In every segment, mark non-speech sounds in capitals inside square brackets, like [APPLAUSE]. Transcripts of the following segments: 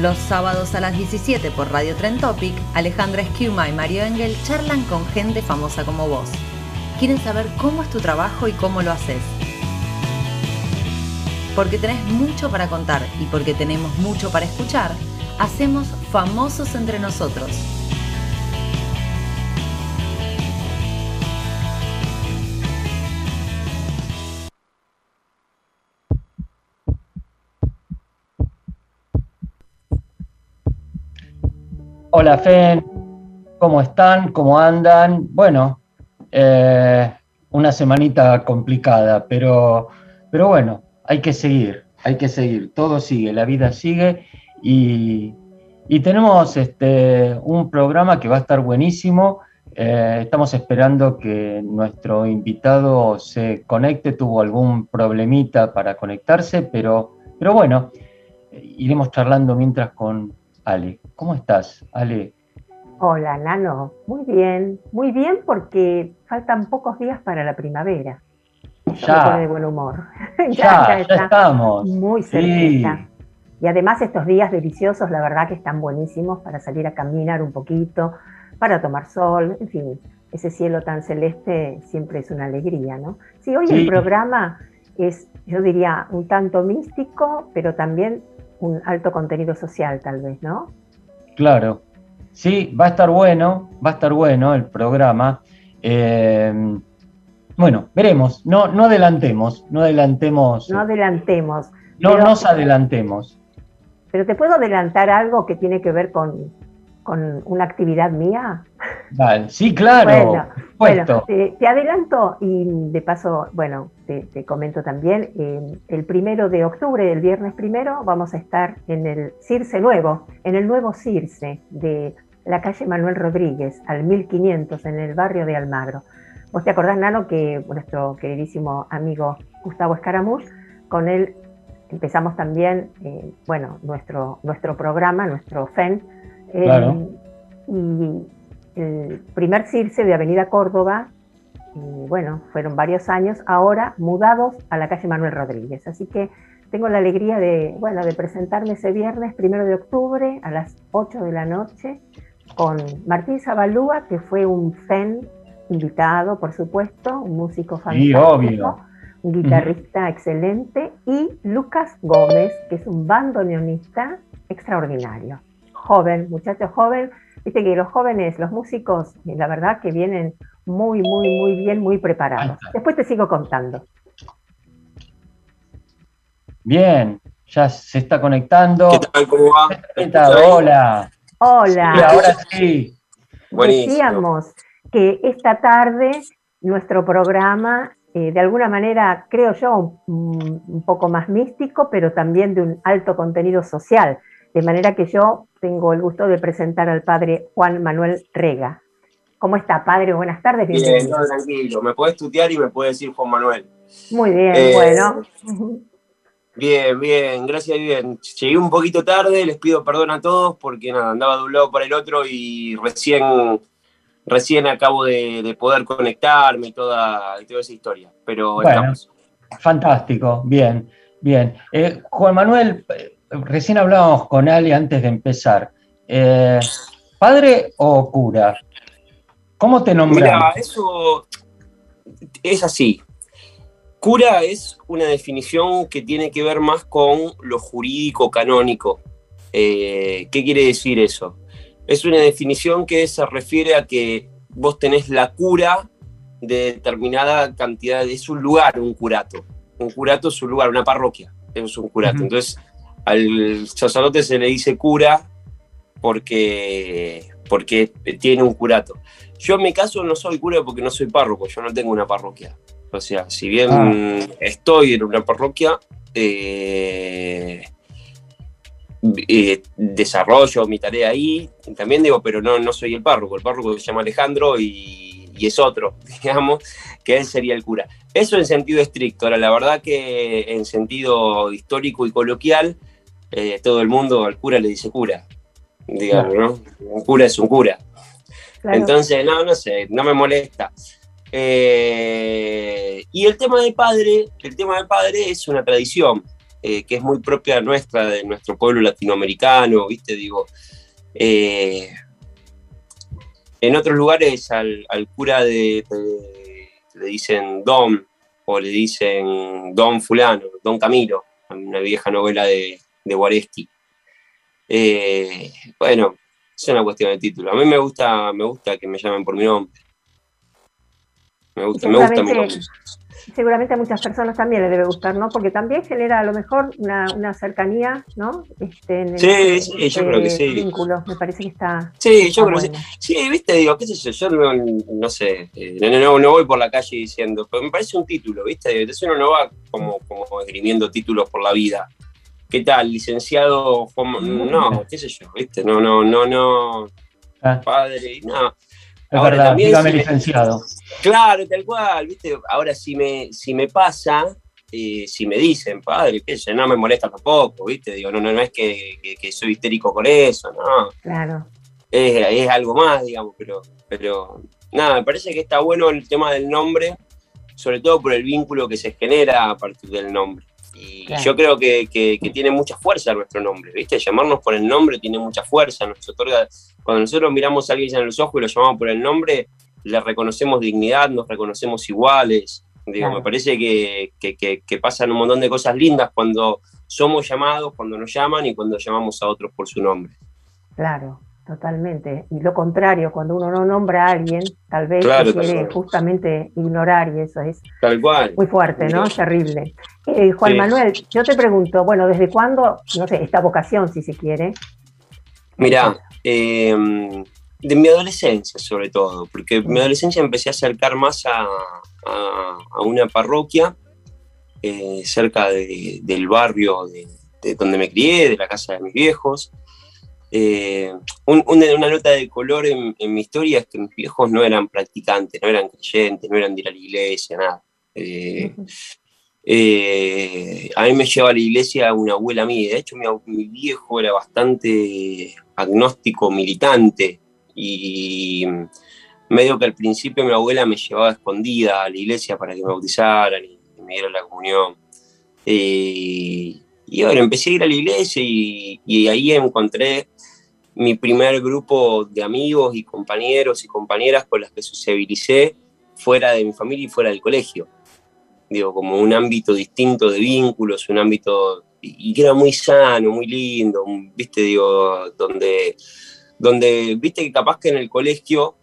Los sábados a las 17 por Radio Tren Topic, Alejandra Esquiuma y Mario Engel charlan con gente famosa como vos. Quieren saber cómo es tu trabajo y cómo lo haces. Porque tenés mucho para contar y porque tenemos mucho para escuchar, hacemos famosos entre nosotros. Hola Fen, ¿cómo están? ¿Cómo andan? Bueno, eh, una semanita complicada, pero, pero bueno, hay que seguir, hay que seguir, todo sigue, la vida sigue y, y tenemos este, un programa que va a estar buenísimo. Eh, estamos esperando que nuestro invitado se conecte, tuvo algún problemita para conectarse, pero, pero bueno, iremos charlando mientras con Ale. ¿Cómo estás, Ale? Hola, Nano. Muy bien, muy bien porque faltan pocos días para la primavera. ya. de buen humor. [LAUGHS] ya, ya, estamos. Muy cerquita. Y además estos días deliciosos, la verdad que están buenísimos para salir a caminar un poquito, para tomar sol, en fin, ese cielo tan celeste siempre es una alegría, ¿no? Sí, hoy el programa es, yo diría, un tanto místico, pero también un alto contenido social, tal vez, ¿no? Claro. Sí, va a estar bueno, va a estar bueno el programa. Eh, bueno, veremos, no, no adelantemos, no adelantemos. No adelantemos. No nos adelantemos. Pero te puedo adelantar algo que tiene que ver con, con una actividad mía. Vale, sí, claro. Bueno, te, adelanto y de paso, bueno, te, comento también, eh, el primero de octubre, el viernes primero, vamos a estar en el Circe Nuevo, en el nuevo Circe de la calle Manuel Rodríguez, al 1500, en el barrio de Almagro. Vos te acordás, Nano, que nuestro queridísimo amigo Gustavo Escaramuz, con él empezamos también, eh, bueno, nuestro, nuestro programa, nuestro FEN, eh, y el primer CIRCE de Avenida Córdoba, y bueno, fueron varios años, ahora mudados a la calle Manuel Rodríguez. Así que tengo la alegría de, bueno, de presentarme ese viernes, primero de octubre, a las 8 de la noche, con Martín Zabalúa, que fue un FEN invitado, por supuesto, un músico fantástico, un guitarrista excelente, y Lucas Gómez, que es un bandoneonista extraordinario. Joven, muchacho joven, viste que los jóvenes, los músicos, la verdad que vienen muy, muy, muy bien, muy preparados. Después te sigo contando. Bien, ya se está conectando. ¿Qué tal? ¿Cómo va? Hola. Hola. Y ahora sí. Decíamos que esta tarde nuestro programa, eh, de alguna manera, creo yo, un, poco más místico, pero también de un alto contenido social. De manera que yo tengo el gusto de presentar al padre Juan Manuel Rega. ¿Cómo está, padre? Buenas tardes. Bien, todo tranquilo. Me puedes tutear y me puedes decir Juan Manuel. Muy bien, eh, bueno. Bien, bien, gracias, bien. Llegué un poquito tarde, les pido perdón a todos porque nada, andaba de un lado para el otro y recién, recién acabo de, poder conectarme y toda, toda, esa historia. Pero estamos. Fantástico, bien, bien. Eh, Juan Manuel, recién hablábamos con Ali antes de empezar. Eh, ¿Padre o cura? ¿Cómo te nombras? Mira, eso es así. Cura es una definición que tiene que ver más con lo jurídico canónico. Eh, ¿Qué quiere decir eso? Es una definición que se refiere a que vos tenés la cura de determinada cantidad, es un lugar, un curato. Un curato es un lugar, una parroquia, es un curato. Entonces, al sacerdote se le dice cura porque, porque tiene un curato. Yo en mi caso no soy cura porque no soy párroco, yo no tengo una parroquia. O sea, si bien ah. estoy en una parroquia, eh, eh, desarrollo mi tarea ahí, también digo, pero no, no soy el párroco, el párroco se llama Alejandro y, y, es otro, [LAUGHS] digamos, que él sería el cura. Eso en sentido estricto, ahora la verdad que en sentido histórico y coloquial, eh, todo el mundo al cura le dice cura, digamos, ¿no? Un cura es un cura. Entonces, no, no sé, no me molesta. Eh, y el tema del padre, el tema del padre es una tradición eh, que es muy propia nuestra, de nuestro pueblo latinoamericano, ¿viste? Digo, en otros lugares al, cura de, le dicen Don, o le dicen Don Fulano, Don Camilo, una vieja novela de, de Guareschi. Eh, bueno, es una cuestión de título. A mí me gusta, me gusta que me llamen por mi nombre. Me gusta, me gusta mi nombre. Seguramente a muchas personas también les debe gustar, ¿no? Porque también genera a lo mejor una, cercanía, ¿no? Este, sí, sí, yo creo que sí. Vínculo, me parece que está. Sí, yo creo que sí. Sí, viste, digo, qué sé yo, yo no, no sé, eh, no, no, voy por la calle diciendo, pero me parece un título, viste, entonces uno no va como, como esgrimiendo títulos por la vida. ¿Qué tal? Licenciado, no, qué sé yo, ¿viste? No, no, no, no. Ah. Padre, no. Es verdad, dígame licenciado. Claro, tal cual, ¿viste? Ahora, si me, si me pasa, eh, si me dicen, padre, qué sé, no me molesta tampoco, ¿viste? Digo, no, no, no es que, soy histérico con eso, no. Claro. Es, algo más, digamos, pero, pero nada, me parece que está bueno el tema del nombre, sobre todo por el vínculo que se genera a partir del nombre. Y yo creo que, tiene mucha fuerza nuestro nombre, ¿viste? Llamarnos por el nombre tiene mucha fuerza, nos otorga, cuando nosotros miramos a alguien en los ojos y lo llamamos por el nombre, le reconocemos dignidad, nos reconocemos iguales. Digo, me parece que, pasan un montón de cosas lindas cuando somos llamados, cuando nos llaman y cuando llamamos a otros por su nombre. Claro, Totalmente. Y lo contrario, cuando uno no nombra a alguien, tal vez quiere justamente ignorar y eso es muy fuerte, ¿no? Terrible. Eh, Juan Manuel, yo te pregunto, bueno, ¿desde cuándo, no sé, esta vocación, si se quiere? Mira, em, de mi adolescencia sobre todo, porque en mi adolescencia empecé a acercar más a, una parroquia eh, cerca del barrio de donde me crié, de la casa de mis viejos. Eh, una nota de color en, mi historia es que mis viejos no eran practicantes, no eran creyentes, no eran de ir a la iglesia, nada. Eh, eh, a mí me lleva a la iglesia una abuela mía, de hecho mi, viejo era bastante agnóstico, militante, y medio que al principio mi abuela me llevaba escondida a la iglesia para que me bautizaran y me dieran la comunión. Y bueno, empecé a ir a la iglesia y, ahí encontré mi primer grupo de amigos y compañeros y compañeras con las que sociabilicé fuera de mi familia y fuera del colegio. Digo, como un ámbito distinto de vínculos, un ámbito y que era muy sano, muy lindo, viste, digo, donde, donde viste que capaz que en el colegio,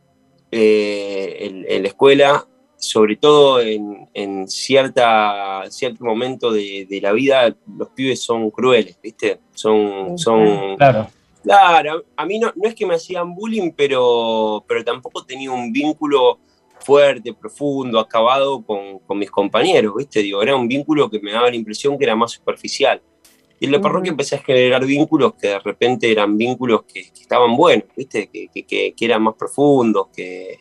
eh, en, la escuela, sobre todo en, cierta, cierto momento de, la vida, los pibes son crueles, viste, son, son, claro Claro, a mí no, no es que me hacían bullying, pero, pero tampoco tenía un vínculo fuerte, profundo, acabado con, mis compañeros, ¿viste? Digo, era un vínculo que me daba la impresión que era más superficial. Y en la parroquia empecé a generar vínculos que de repente eran vínculos que, estaban buenos, ¿viste? Que, que, eran más profundos, que,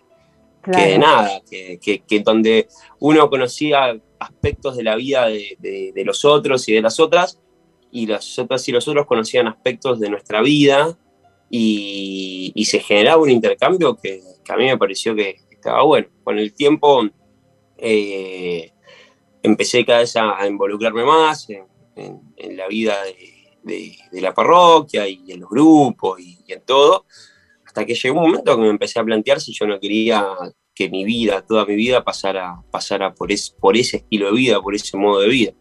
que nada, que, donde uno conocía aspectos de la vida de, de los otros y de las otras y las otras y los otros conocían aspectos de nuestra vida y, se generaba un intercambio que, a mí me pareció que estaba bueno. Con el tiempo eh, empecé cada vez a, involucrarme más en, la vida de, la parroquia y en los grupos y, en todo, hasta que llegó un momento que me empecé a plantear si yo no quería que mi vida, toda mi vida, pasara, pasara por, por ese estilo de vida, por ese modo de vida.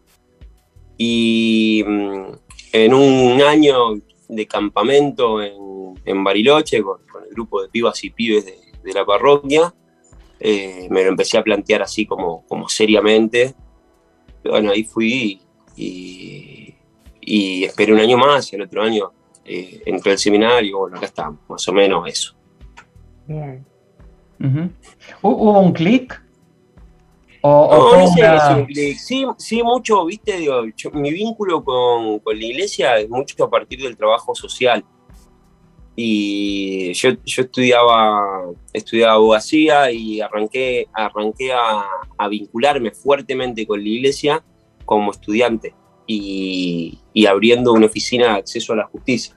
Y mm, en un año de campamento en, Bariloche con, el grupo de pibas y pibes de, la parroquia, eh, me lo empecé a plantear así como, como seriamente. Bueno, ahí fui y, esperé un año más y el otro año eh, entré al seminario, bueno, acá estamos, más o menos eso. Bien. ¿Hubo un clic no, no sé, sí, sí, mucho, viste, digo, mi vínculo con, con, la iglesia es mucho a partir del trabajo social. Y yo, yo estudiaba, estudiaba abogacía y arranqué, arranqué a, a, vincularme fuertemente con la iglesia como estudiante y, y abriendo una oficina de acceso a la justicia.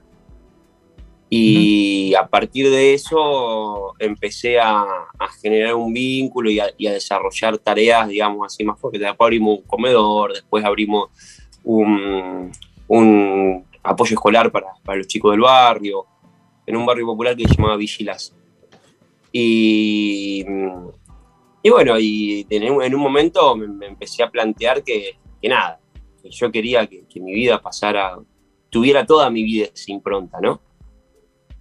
Y a partir de eso empecé a, a generar un vínculo y a, y a, desarrollar tareas, digamos así, más fuertes. Después abrimos un comedor, después abrimos un, un apoyo escolar para, para, los chicos del barrio, en un barrio popular que se llamaba Vigilas. Y, y bueno, y en, en un momento me, me, empecé a plantear que, que nada, que yo quería que, que mi vida pasara, tuviera toda mi vida sin impronta, ¿no?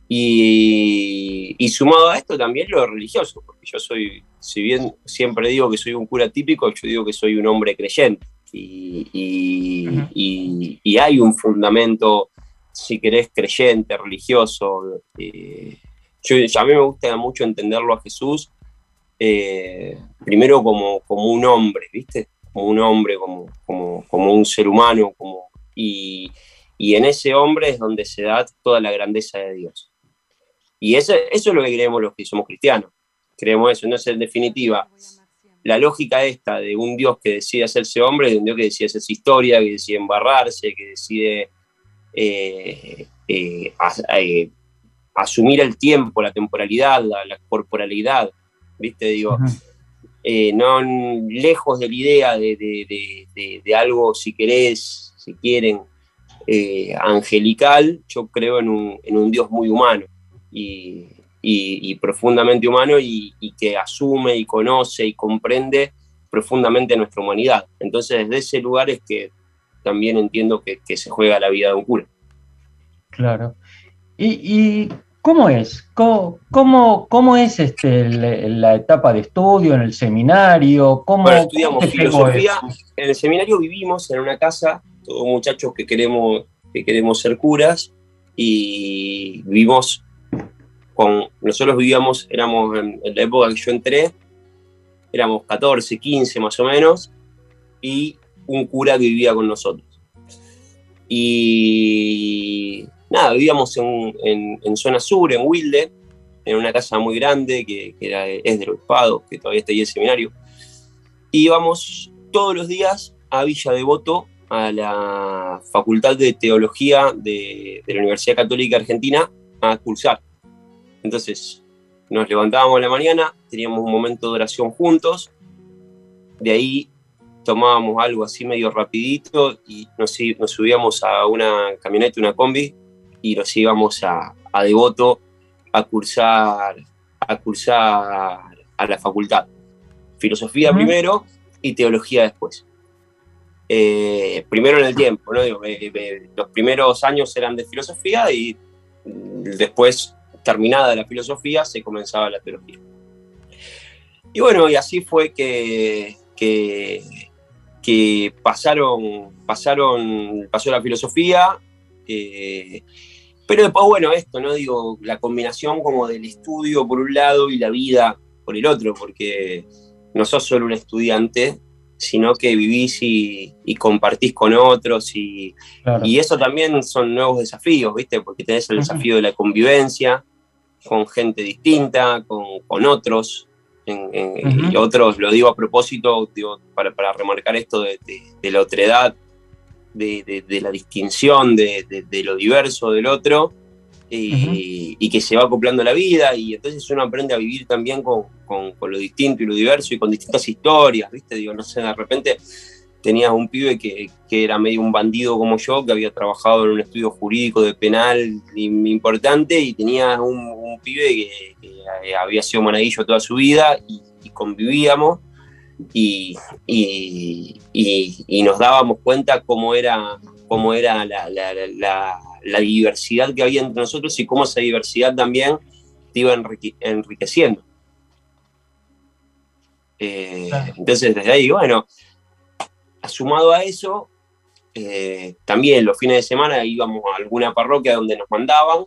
Y, y, sumado a esto también lo religioso, porque yo soy, si bien siempre digo que soy un cura típico, yo digo que soy un hombre creyente. Y, y, uh -huh. y hay un fundamento, si querés, creyente, religioso. Eh, yo, a mí me gusta mucho entenderlo a Jesús, eh, primero como, como un hombre, ¿viste? Como un hombre, como, como, como un ser humano, como, y, y en ese hombre es donde se da toda la grandeza de Dios. Y eso, eso es lo que creemos los que somos cristianos. Creemos eso. Entonces, en definitiva, la lógica esta de un Dios que decide hacerse hombre, de un Dios que decide hacerse historia, que decide embarrarse, que decide eh, eh, eh, asumir el tiempo, la temporalidad, la, corporalidad, ¿viste? Digo. No lejos de la idea de, de, de, algo, si querés, si quieren, angelical, yo creo en un, en un Dios muy humano y, y, profundamente humano y, que asume y conoce y comprende profundamente nuestra humanidad. Entonces, desde ese lugar es que también entiendo que, que se juega la vida de un cura. Claro. ¿Y, y cómo es? ¿Cómo, cómo, cómo es este, la, la, etapa de estudio en el seminario? ¿Cómo, bueno, estudiamos filosofía. En el seminario vivimos en una casa, todos muchachos que queremos, que queremos ser curas, y vivimos con, nosotros vivíamos, éramos en, en, la época que yo entré, éramos 14, 15 más o menos, y un cura que vivía con nosotros. Y nada, vivíamos en, en, en zona sur, en Wilde, en una casa muy grande que, que era, es del obispado, que todavía está ahí el seminario. Y íbamos todos los días a Villa Devoto, a la Facultad de Teología de, de la Universidad Católica Argentina, a cursar entonces, nos levantábamos a la mañana, teníamos un momento de oración juntos, de ahí tomábamos algo así medio rapidito y nos, nos subíamos a una camioneta, una combi, y nos íbamos a, a Devoto a cursar, a cursar a la facultad. Filosofía uh -huh. primero y teología después. Eh, primero en el tiempo, ¿no? Eh, eh, los primeros años eran de filosofía y después terminada la filosofía, se comenzaba la teología. Y bueno, y así fue que, que, que pasaron, pasaron, pasó la filosofía, eh, pero después, bueno, esto, ¿no? Digo, la combinación como del estudio por un lado y la vida por el otro, porque no sos solo un estudiante, sino que vivís y, y compartís con otros y, claro. y, eso también son nuevos desafíos, ¿viste? Porque tenés el desafío de la convivencia, con gente distinta, con, con otros, en, en, uh -huh. y otros, lo digo a propósito, digo, para, para remarcar esto de, de, de la otredad, de, de, la distinción, de, lo diverso del otro, y, uh -huh. y, que se va acoplando la vida, y entonces uno aprende a vivir también con, con, con, lo distinto y lo diverso, y con distintas historias, ¿viste? Digo, no sé, de repente tenías un pibe que, que, era medio un bandido como yo, que había trabajado en un estudio jurídico de penal importante, y tenías un, un pibe que, que, había sido monaguillo toda su vida y, y convivíamos. Y, y, y, nos dábamos cuenta cómo era, cómo era la, la, la, la, diversidad que había entre nosotros y cómo esa diversidad también te iba enrique, enriqueciendo. Eh, entonces, desde ahí, bueno, sumado a eso, eh, también los fines de semana íbamos a alguna parroquia donde nos mandaban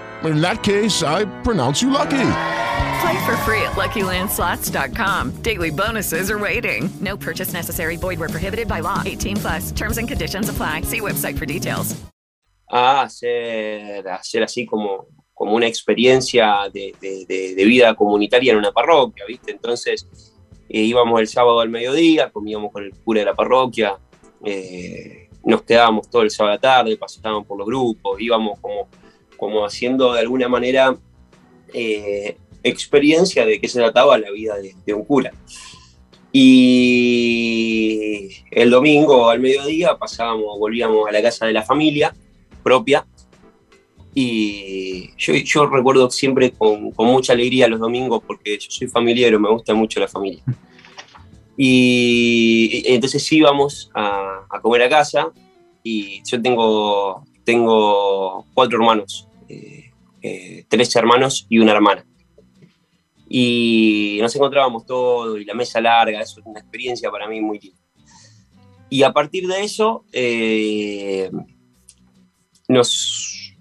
in that case, I pronounce you lucky. Play for free at LuckyLandSlots.com. Daily bonuses are waiting. No purchase necessary. Void were prohibited by law. 18 plus. Terms and conditions apply. See website for details. A hacer, hacer así como, como una experiencia de, de, de, vida comunitaria en una parroquia, ¿viste? Entonces eh, íbamos el sábado al mediodía, comíamos con el cura de la parroquia, eh, nos quedábamos todo el sábado a la tarde, pasábamos por los grupos, íbamos como como haciendo de alguna manera eh, experiencia de qué se trataba la vida de, un cura. Y el domingo al mediodía pasábamos, volvíamos a la casa de la familia propia. Y yo, recuerdo siempre con, mucha alegría los domingos porque yo soy familiar, me gusta mucho la familia. Y, entonces íbamos a, a, comer a casa y yo tengo, tengo cuatro hermanos eh, eh, tres hermanos y una hermana. Y nos encontrábamos todos y la mesa larga, eso es una experiencia para mí muy linda. Y a partir de eso, eh, nos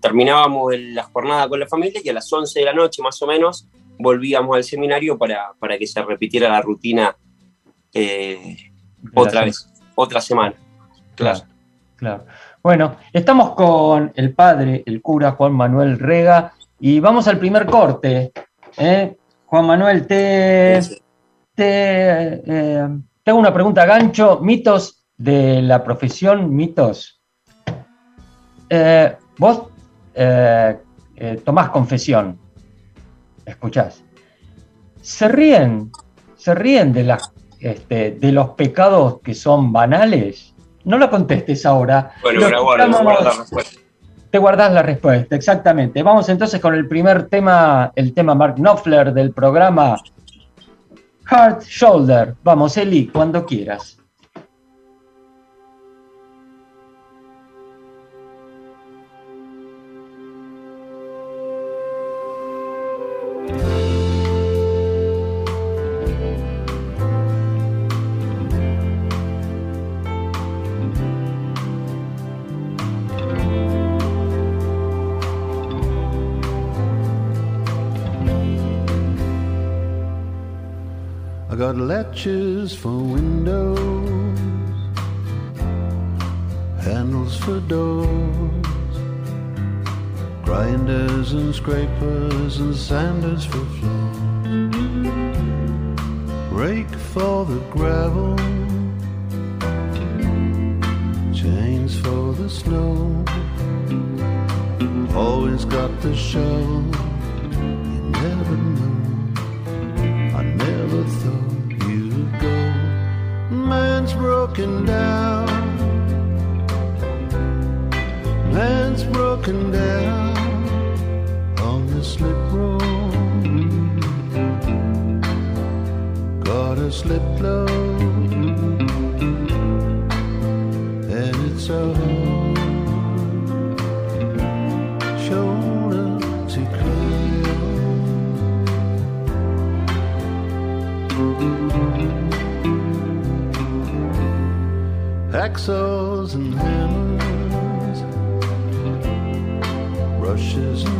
terminábamos la jornada con la familia y a las 11 de la noche más o menos volvíamos al seminario para, para que se repitiera la rutina otra vez, otra semana. Claro, claro. Bueno, estamos con el padre, el cura Juan Manuel Rega, y vamos al primer corte. ¿eh? Juan Manuel, te, te, eh, hago una pregunta gancho. Mitos de la profesión, mitos. Eh, vos tomás confesión, escuchás. Se ríen, se ríen de, las, este, de los pecados que son banales no lo contestes ahora. Bueno, pero guardo, la respuesta. Te guardas la respuesta, exactamente. Vamos entonces con el primer tema, el tema Mark Knopfler del programa Heart Shoulder. Vamos, Eli, cuando quieras. Latches for windows, handles for doors, grinders and scrapers and sanders for floors, rake for the gravel, chains for the snow. Always got the shovel, broken down. Man's broken down on the slip road. Got a slip load, and it's a hacksaws and hammers, brushes and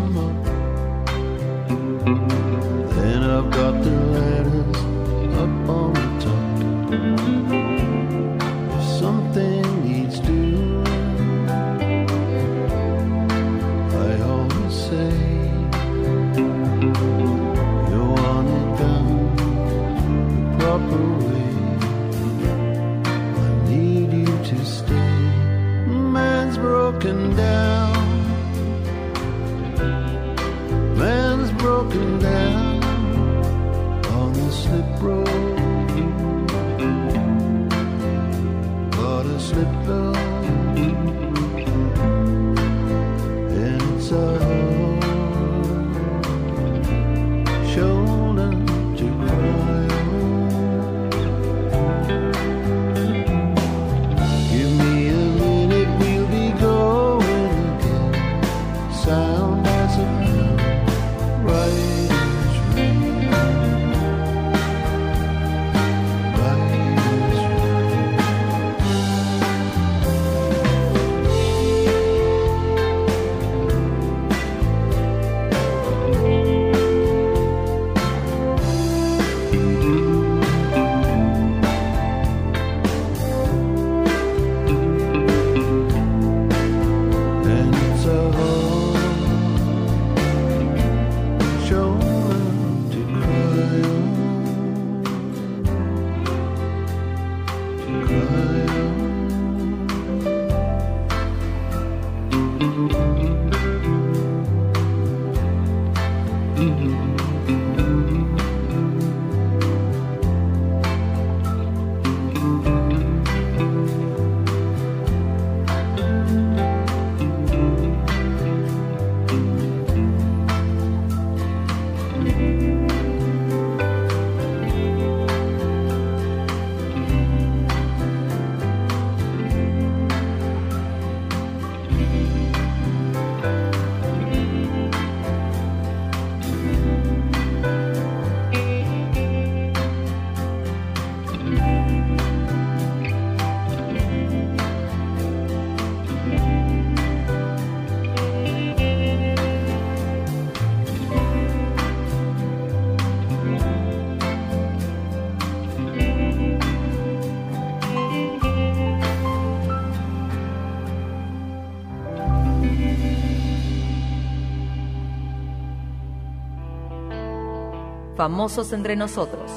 Famosos entre nosotros.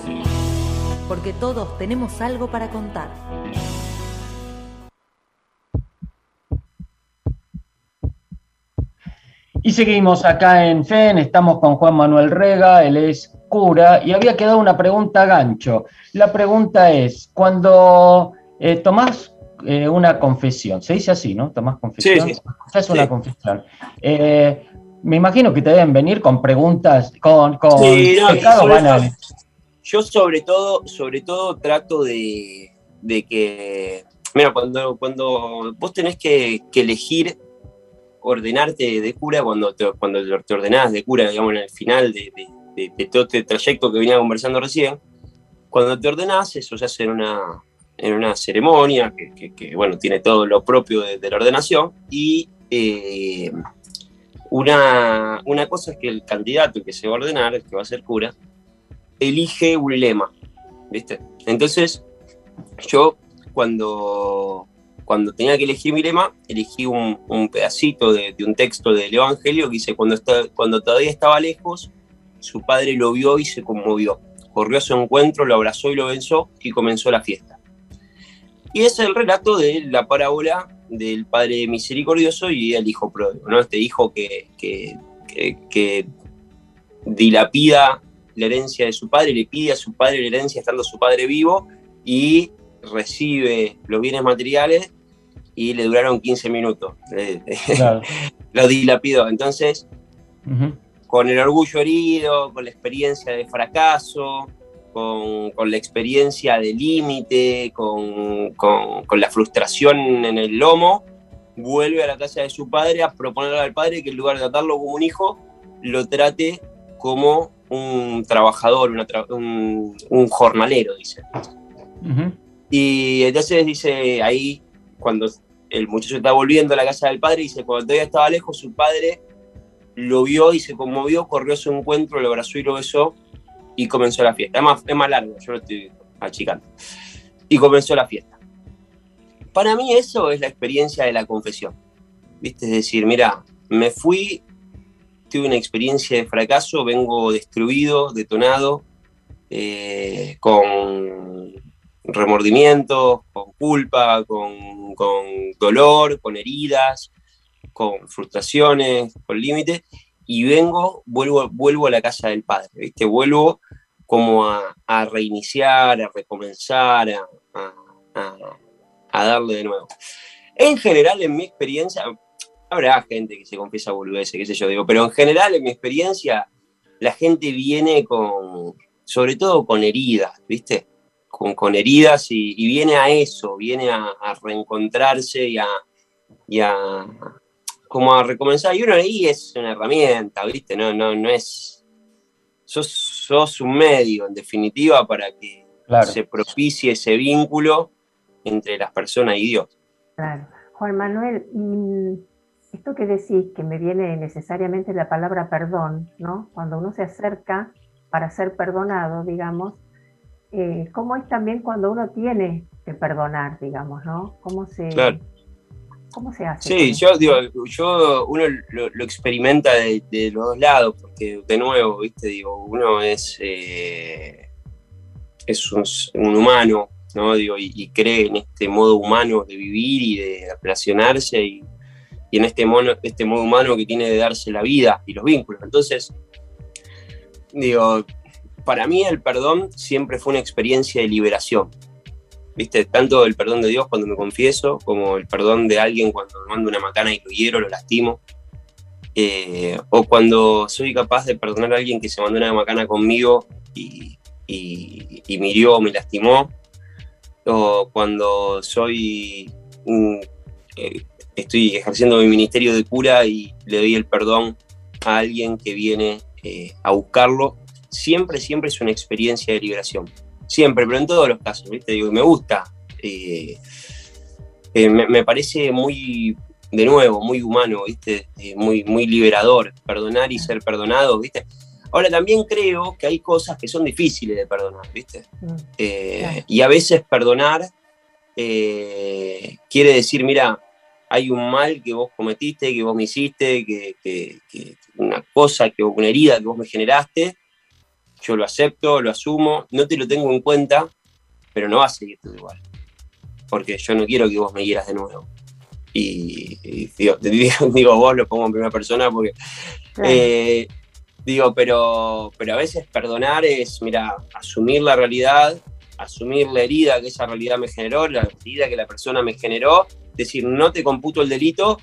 Porque todos tenemos algo para contar. Y seguimos acá en FEN, estamos con Juan Manuel Rega, él es cura, y había quedado una pregunta gancho. La pregunta es, cuando eh, tomás eh, una confesión, se dice así, ¿no? Tomás confesión. Sí, sí. Haces una Sí. confesión. Eh, me imagino que te deben venir con preguntas, con, con Sí, no, pecados sobre banales. Yo sobre todo, sobre todo trato de, de que, mira, cuando, cuando vos tenés que, que elegir ordenarte de cura, cuando te, cuando te ordenás de cura, digamos, en el final de, de- de- de todo este trayecto que venía conversando recién, cuando te ordenás, eso se hace en una, en una ceremonia que, que- que, bueno, tiene todo lo propio de, de la ordenación y eh, una, una cosa es que el candidato que se va a ordenar, el que va a ser cura, elige un lema, ¿viste? Entonces, yo cuando, cuando tenía que elegir mi lema, elegí un, un pedacito de, de un texto del Evangelio que dice, cuando, está- cuando todavía estaba lejos, su padre lo vio y se conmovió. Corrió a su encuentro, lo abrazó y lo venció y comenzó la fiesta. Y es el relato de la parábola del Padre Misericordioso y el Hijo Pródigo, ¿no? Este hijo que, que, que- que dilapida la herencia de su padre, le pide a su padre la herencia estando su padre vivo y recibe los bienes materiales y le duraron 15 minutos. Eh, Claro. [LAUGHS] Lo dilapidó. Entonces, con el orgullo herido, con la experiencia de fracaso, con, con la experiencia de límite, con, con- con la frustración en el lomo, vuelve a la casa de su padre a proponerle al padre que en lugar de tratarlo como un hijo, lo trate como un trabajador, una tra- un, un jornalero, dice. Y entonces dice ahí, cuando el muchacho está volviendo a la casa del padre, dice, cuando todavía estaba lejos, su padre lo vio y se conmovió, corrió a su encuentro, lo abrazó y lo besó y comenzó la fiesta. Es más, es más largo, yo lo estoy achicando. Y comenzó la fiesta. Para mí eso es la experiencia de la confesión. ¿Viste? Es decir, mira, me fui, tuve una experiencia de fracaso, vengo destruido, detonado, eh, con remordimientos, con culpa, con, con dolor, con heridas, con frustraciones, con límites, y vengo, vuelvo, vuelvo a la casa del padre, ¿viste? Vuelvo como a, reiniciar, a recomenzar, a, a- darle de nuevo. En general, en mi experiencia, habrá gente que se confiesa boludeces, qué sé yo, digo, pero en general, en mi experiencia, la gente viene con, sobre todo con heridas, ¿viste? Con, con heridas y, viene a eso, viene a, reencontrarse y a, a- como a recomenzar. Y uno ahí es una herramienta, ¿viste? No, no, no es. Sos, sos un medio, en definitiva, para que Claro. se propicie ese vínculo entre las personas y Dios. Claro. Juan Manuel, y esto que decís, que me viene necesariamente la palabra perdón, ¿no? Cuando uno se acerca para ser perdonado, digamos, eh, ¿cómo es también cuando uno tiene que perdonar, digamos, ¿no? ¿Cómo se, Claro. Sí, yo digo, yo uno lo, experimenta de, los dos lados, porque de nuevo, viste, digo, uno es, eh, es un, humano, ¿no? Digo, y, cree en este modo humano de vivir y de relacionarse y, y en este, mono, este modo humano que tiene de darse la vida y los vínculos. Entonces, digo, para mí el perdón siempre fue una experiencia de liberación. ¿Viste? Tanto el perdón de Dios cuando me confieso, como el perdón de alguien cuando me mando una macana y lo hiero, lo lastimo. Eh, o cuando soy capaz de perdonar a alguien que se mandó una macana conmigo y, y, y me hirió o me lastimó. O cuando soy un- eh, estoy ejerciendo mi ministerio de cura y le doy el perdón a alguien que viene eh, a buscarlo. Siempre, siempre es una experiencia de liberación siempre, pero en todos los casos, ¿viste? Digo, me gusta. eh, eh, me, me parece muy, de nuevo, muy humano, ¿viste? Eh, muy, muy liberador, perdonar y ser perdonado, ¿viste? Ahora también creo que hay cosas que son difíciles de perdonar, ¿viste? Mm, Eh, Claro. Y a veces perdonar quiere decir, mira, hay un mal que vos cometiste, que vos me hiciste, que, que- que una cosa, que una herida que vos me generaste, yo lo acepto, lo asumo, no te lo tengo en cuenta, pero no va a seguir todo igual. Porque yo no quiero que vos me hieras de nuevo. Y, y [LAUGHS] digo, digo vos, lo pongo en primera persona porque claro. eh, digo, pero, pero a veces perdonar es, mira, asumir la realidad, asumir la herida que esa realidad me generó, la herida que la persona me generó, decir, no te computo el delito,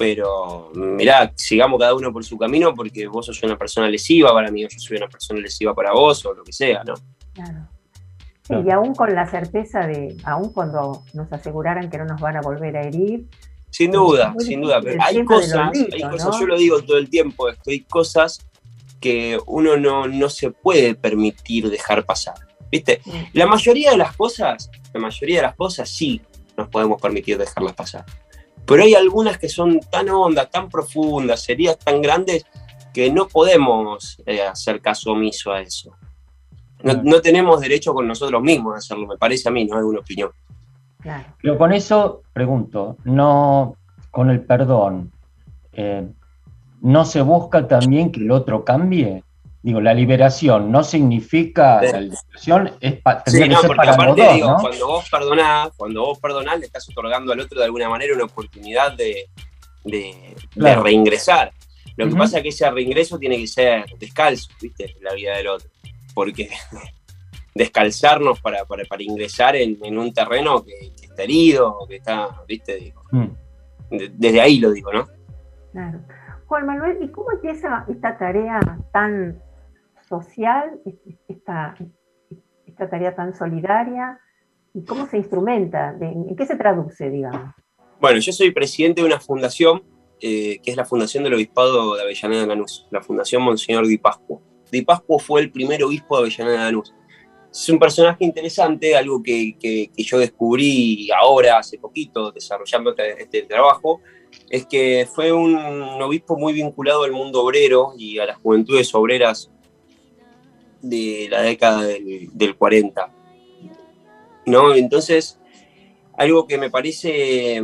pero mira, sigamos cada uno por su camino porque vos sos una persona lesiva para mí, o yo soy una persona lesiva para vos, o lo que sea, ¿no? Claro. Sí, y aún con la certeza de, aún cuando nos aseguraran que no nos van a volver a herir, Sin duda, sin duda. Pero hay cosas, hay ¿no? cosas, yo lo digo todo el tiempo, esto, hay cosas que uno no, no se puede permitir dejar pasar. ¿Viste? La mayoría de las cosas, la mayoría de las cosas sí nos podemos permitir dejarlas pasar. Pero hay algunas que son tan hondas, tan profundas, heridas tan grandes, que no podemos eh, hacer caso omiso a eso. No, Claro. no tenemos derecho con nosotros mismos a hacerlo, me parece a mí, no es una opinión. claro. Pero con eso, pregunto, no con el perdón, eh, ¿no se busca también que el otro cambie? Digo, la liberación no significa, Sí. la liberación es pa- Sí, que no, porque para los aparte, dos, digo, ¿no? cuando vos perdonás, cuando vos perdonás, le estás otorgando al otro de alguna manera una oportunidad de, de, reingresar. Lo que pasa es que ese reingreso tiene que ser descalzo, ¿viste? En la vida del otro. Porque [LAUGHS] descalzarnos para, para, para ingresar en, en un terreno que, que está herido, que está, ¿viste? Digo, Mm. de- desde ahí lo digo, ¿no? Claro. Juan Manuel, ¿y cómo empieza esta tarea tan social, esta, esta tarea tan solidaria? ¿Y cómo se instrumenta? ¿De- ¿En qué se traduce, digamos? Bueno, yo soy presidente de una fundación, eh, que es la Fundación del Obispado de Avellaneda de Lanús, la Fundación Monseñor Di Pascuo. Di Pascuo fue el primer obispo de Avellaneda de Lanús. Es un personaje interesante, algo que, que- que yo descubrí ahora, hace poquito, desarrollando este, este trabajo, es que fue un obispo muy vinculado al mundo obrero y a las juventudes obreras de la década del, del 40. ¿No? Entonces, algo que me parece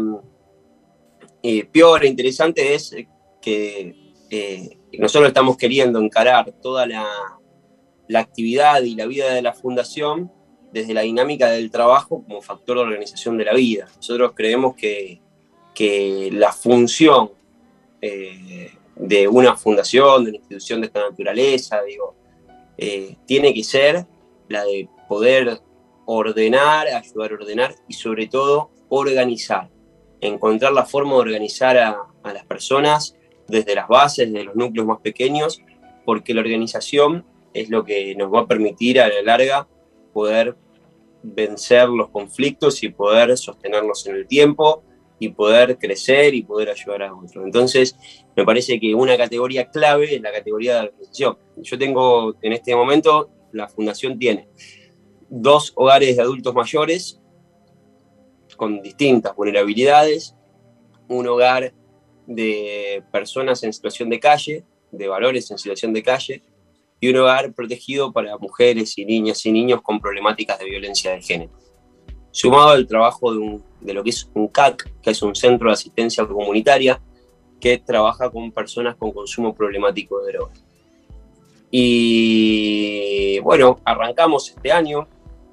eh, peor e interesante es que eh, nosotros estamos queriendo encarar toda la, la actividad y la vida de la fundación desde la dinámica del trabajo como factor de organización de la vida. Nosotros creemos que, que la función eh, de una fundación, de una institución de esta naturaleza, digo, eh, tiene que ser la de poder ordenar, ayudar a ordenar y sobre todo organizar, encontrar la forma de organizar a, a las personas desde las bases, desde los núcleos más pequeños, porque la organización es lo que nos va a permitir a la larga poder vencer los conflictos y poder sostenerlos en el tiempo y poder crecer y poder ayudar a otros. Entonces, me parece que una categoría clave es la categoría de organización. Yo tengo, en este momento, la fundación tiene dos hogares de adultos mayores con distintas vulnerabilidades, un hogar de personas en situación de calle, de valores en situación de calle, y un hogar protegido para mujeres y niñas y niños con problemáticas de violencia de género. Sumado al trabajo de, un, de lo que es un CAC, que es un centro de asistencia comunitaria, que trabaja con personas con consumo problemático de drogas. Y bueno, arrancamos este año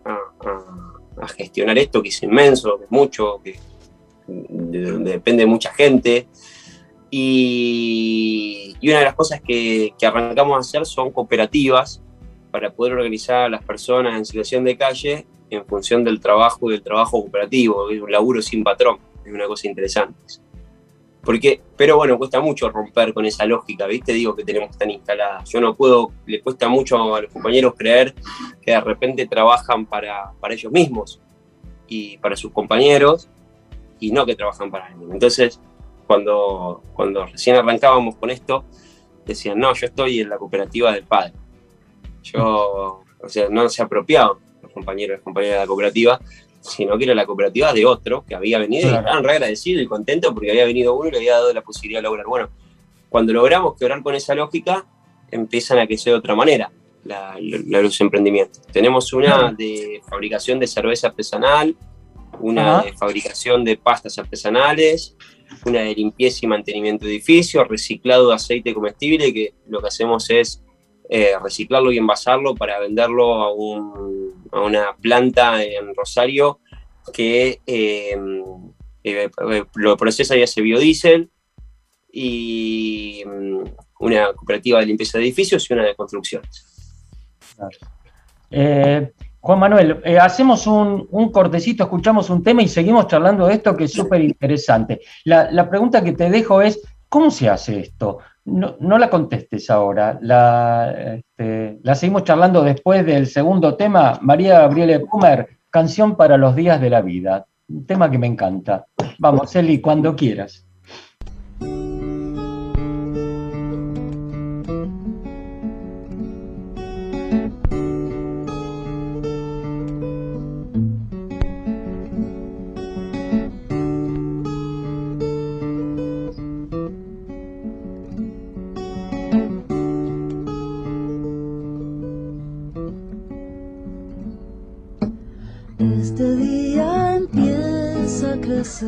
a, gestionar esto, que es inmenso, que es mucho, que de, de, depende de mucha gente. Y, y una de las cosas que, que, arrancamos a hacer son cooperativas para poder organizar a las personas en situación de calle en función del trabajo y del trabajo cooperativo, es un laburo sin patrón, es una cosa interesante. Porque, pero bueno, cuesta mucho romper con esa lógica, ¿viste? Digo que tenemos tan instalada. Yo no puedo, le cuesta mucho a los compañeros creer que de repente trabajan para, para ellos mismos y para sus compañeros y no que trabajan para alguien. Entonces, cuando, cuando recién arrancábamos con esto, decían, no, yo estoy en la cooperativa del padre. Yo, o sea, no se apropiaban compañeros y compañeras de la cooperativa, sino que era la cooperativa de otro que había venido claro. y estaban re agradecidos y contentos porque había venido uno y le había dado la posibilidad de lograr. Bueno, cuando logramos quebrar con esa lógica, empiezan a crecer de otra manera la, la, los emprendimientos. Tenemos una de fabricación de cerveza artesanal, una Ajá. de fabricación de pastas artesanales, una de limpieza y mantenimiento de edificios, reciclado de aceite comestible, que lo que hacemos es eh, reciclarlo y envasarlo para venderlo a, un, a una planta en Rosario que eh, eh, lo procesa y hace biodiesel, y um, una cooperativa de limpieza de edificios y una de construcción. Juan Manuel, eh, hacemos un, un, cortecito, escuchamos un tema y seguimos charlando de esto que es súper interesante. La, la, pregunta que te dejo es, ¿cómo se hace esto? No, no la contestes ahora, la, este, la, seguimos charlando después del segundo tema, María Gabriele Pumer, Canción para los días de la vida, un tema que me encanta. Vamos, Eli, cuando quieras. 色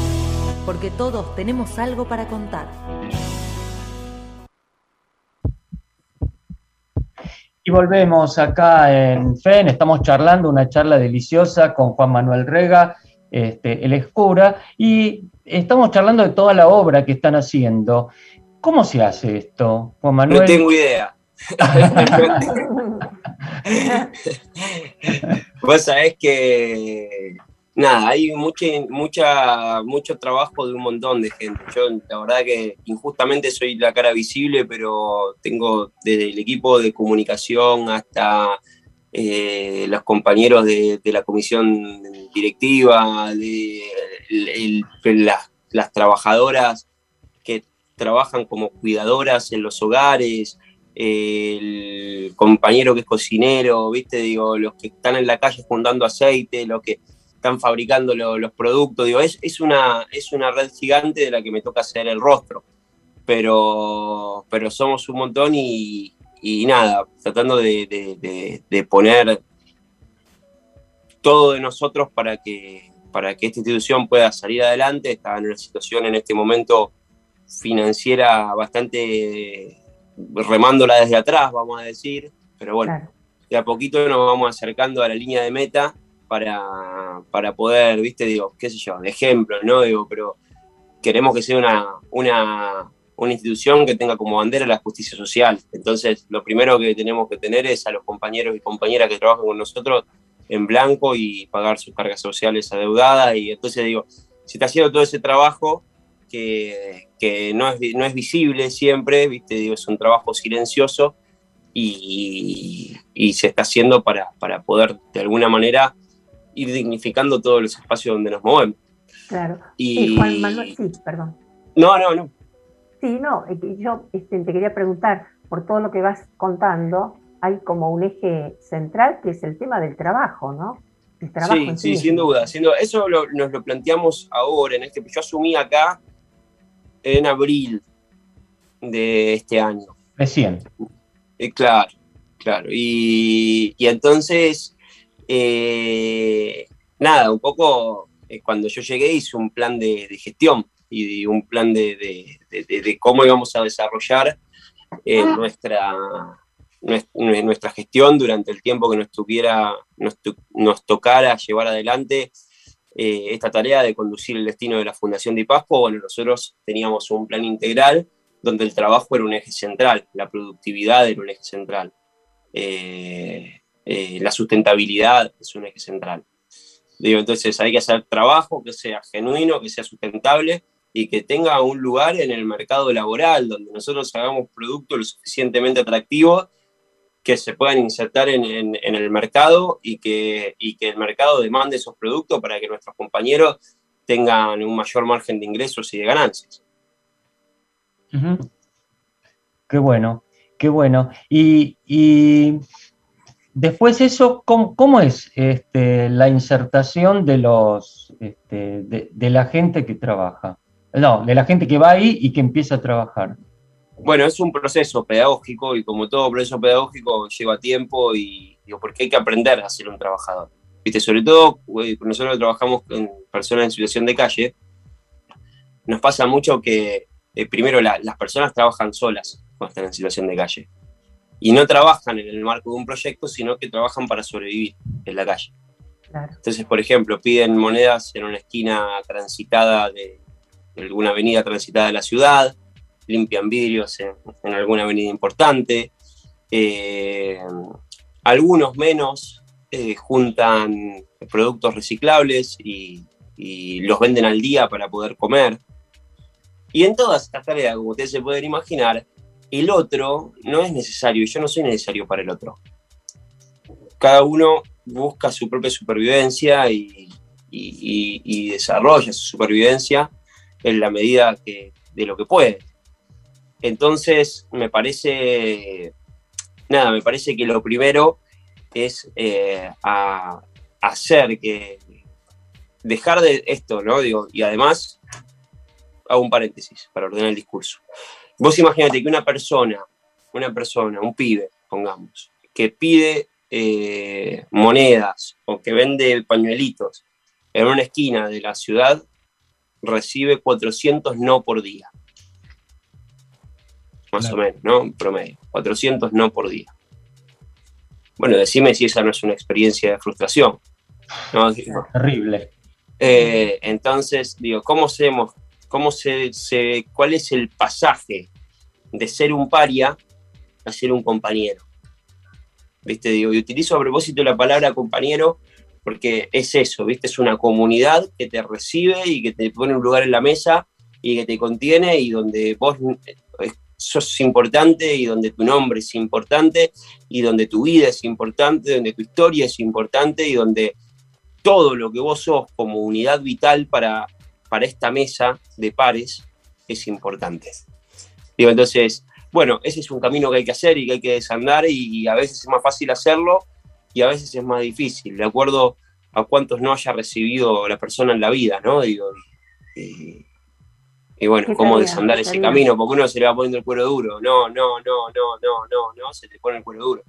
Porque todos tenemos algo para contar. Y volvemos acá en FEN, estamos charlando una charla deliciosa con Juan Manuel Rega, este, el escura, y estamos charlando de toda la obra que están haciendo. ¿Cómo se hace esto, Juan Manuel? No tengo idea. [LAUGHS] [LAUGHS] Vos sabés que nada, hay mucha, mucha, mucho trabajo de un montón de gente. Yo, la verdad que injustamente soy la cara visible, pero tengo desde el equipo de comunicación hasta eh, los compañeros de, la comisión directiva, de las trabajadoras que trabajan como cuidadoras en los hogares, el compañero que es cocinero, viste, digo, los que están en la calle juntando aceite, los que están fabricando lo- los productos, digo, es, es, una, es una red gigante de la que me toca hacer el rostro, pero, pero somos un montón y, y nada, tratando de, de- de- de poner todo de nosotros para que, para que esta institución pueda salir adelante, está en una situación en este momento financiera bastante remándola desde atrás, vamos a decir, pero bueno, de a poquito nos vamos acercando a la línea de meta para, para poder, viste, digo, qué sé yo, de ejemplo, ¿no? Digo, pero queremos que sea una, una, una institución que tenga como bandera la justicia social. Entonces, lo primero que tenemos que tener es a los compañeros y compañeras que trabajan con nosotros en blanco y pagar sus cargas sociales adeudadas. Y entonces digo, si está haciendo todo ese trabajo que, que no, es, no es visible siempre, ¿viste? Digo, es un trabajo silencioso y, y se está haciendo para, para poder de alguna manera ir dignificando todos los espacios donde nos movemos. Claro. Y- Sí, Juan Manuel, sí, perdón. No, no, no. Sí, no, eh, que yo este, te quería preguntar, por todo lo que vas contando, hay como un eje central que es el tema del trabajo, ¿no? El trabajo Sí, en sí, sin duda. sin duda. Eso lo- nos lo planteamos ahora, en este. Yo asumí acá en abril de este año. Recién. Eh, claro, claro. Y, y entonces, eh, nada, un poco eh, cuando yo llegué hice un plan de, de gestión y un plan de, de- de- cómo íbamos a desarrollar eh, nuestra, nues- nue- nuestra gestión durante el tiempo que nos, tuviera, nos, nos tocara llevar adelante eh, esta tarea de conducir el destino de la Fundación de Pasco. Bueno, nosotros teníamos un plan integral donde el trabajo era un eje central, la productividad era un eje central, eh, eh, la sustentabilidad es un eje central. Digo, entonces hay que hacer trabajo que sea genuino, que sea sustentable, y que tenga un lugar en el mercado laboral, donde nosotros hagamos productos lo suficientemente atractivos que se puedan insertar en, el mercado y que, y que el mercado demande esos productos para que nuestros compañeros tengan un mayor margen de ingresos y de ganancias. Qué bueno, qué bueno. Y después eso, ¿cómo, es este, la insertación de los este, de, la gente que trabaja? No, de la gente que va ahí y que empieza a trabajar. Bueno, es un proceso pedagógico y como todo proceso pedagógico lleva tiempo y digo, porque hay que aprender a ser un trabajador. ¿Viste? Sobre todo, güey, nosotros trabajamos con personas en situación de calle, nos pasa mucho que eh, primero la- las personas trabajan solas cuando están en situación de calle y no trabajan en el marco de un proyecto, sino que trabajan para sobrevivir en la calle. Claro. Entonces, por ejemplo, piden monedas en una esquina transitada de, de alguna avenida transitada de la ciudad, limpian vidrios en, en alguna avenida importante, eh, algunos menos eh, juntan productos reciclables y, y los venden al día para poder comer. Y en todas estas tareas, como ustedes se pueden imaginar, el otro no es necesario y yo no soy necesario para el otro. Cada uno busca su propia supervivencia y, desarrolla su supervivencia en la medida de lo que puede. Entonces, me parece, nada, me parece que lo primero es eh, a- hacer que, dejar de esto, ¿no? Digo, y además, hago un paréntesis para ordenar el discurso. Vos imagínate que una persona, una persona, un pibe, pongamos, que pide eh, monedas o que vende pañuelitos en una esquina de la ciudad, recibe 400 no por día. Más o menos, ¿no? Promedio. 400 no por día. Bueno, decime si esa no es una experiencia de frustración. Terrible. eh, entonces, digo, ¿cómo hacemos? ¿Cómo se, cuál es el pasaje de ser un paria a ser un compañero? ¿Viste? Digo, y utilizo a propósito la palabra compañero porque es eso, ¿viste? Es una comunidad que te recibe y que te pone un lugar en la mesa y que te contiene y donde vos eh, sos importante y donde tu nombre es importante y donde tu vida es importante, donde tu historia es importante y donde todo lo que vos sos como unidad vital para, para esta mesa de pares es importante. Digo, entonces, bueno, ese es un camino que hay que hacer y que hay que desandar y, a veces es más fácil hacerlo y a veces es más difícil, de acuerdo a cuántos no haya recibido la persona en la vida, ¿no? Digo, y, y bueno, ¿Qué cómo desandar ¿Qué ese camino, porque uno se le va poniendo el cuero duro. No, no, no, no, no, no, no, se te pone el cuero duro.